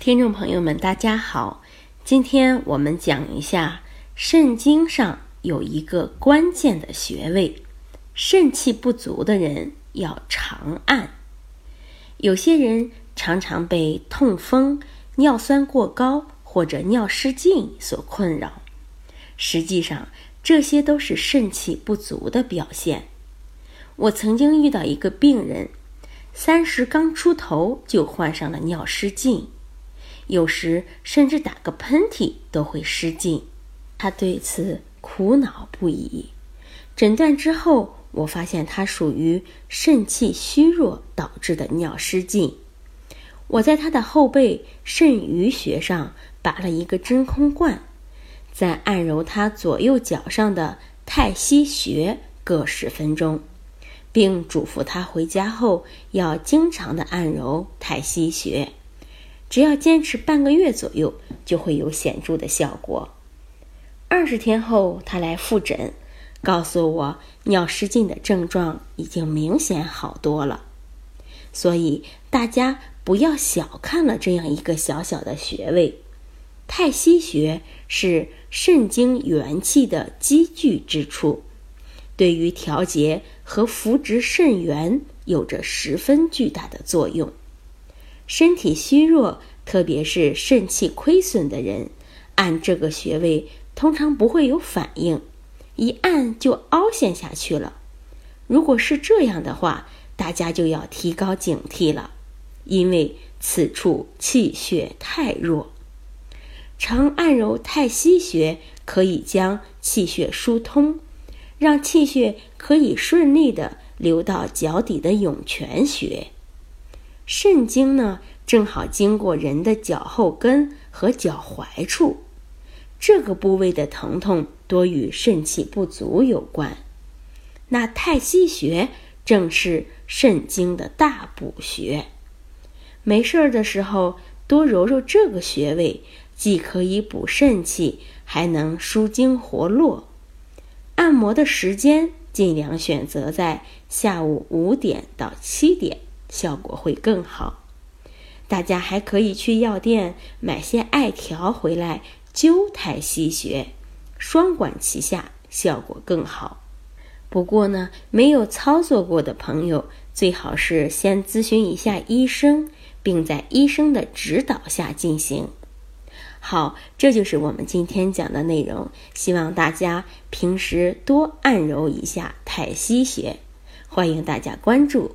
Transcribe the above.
听众朋友们，大家好，今天我们讲一下肾经上有一个关键的穴位，肾气不足的人要常按。有些人常常被痛风、尿酸过高或者尿失禁所困扰，实际上这些都是肾气不足的表现。我曾经遇到一个病人，三十刚出头就患上了尿失禁。有时甚至打个喷嚏都会失禁，他对此苦恼不已。诊断之后，我发现他属于肾气虚弱导致的尿失禁。我在他的后背肾俞穴上拔了一个真空罐，再按揉他左右脚上的太溪穴各十分钟，并嘱咐他回家后要经常的按揉太溪穴。只要坚持半个月左右，就会有显著的效果。二十天后，他来复诊，告诉我尿失禁的症状已经明显好多了。所以大家不要小看了这样一个小小的穴位。太溪穴是肾经元气的积聚之处，对于调节和扶植肾元有着十分巨大的作用。身体虚弱，特别是肾气亏损的人，按这个穴位通常不会有反应，一按就凹陷下去了。如果是这样的话，大家就要提高警惕了，因为此处气血太弱。常按揉太溪穴，可以将气血疏通，让气血可以顺利的流到脚底的涌泉穴。肾经呢，正好经过人的脚后跟和脚踝处，这个部位的疼痛多与肾气不足有关。那太溪穴正是肾经的大补穴，没事儿的时候多揉揉这个穴位，既可以补肾气，还能舒经活络。按摩的时间尽量选择在下午五点到七点。效果会更好，大家还可以去药店买些艾条回来灸太溪穴，双管齐下，效果更好。不过呢，没有操作过的朋友，最好是先咨询一下医生，并在医生的指导下进行。好，这就是我们今天讲的内容，希望大家平时多按揉一下太溪穴，欢迎大家关注。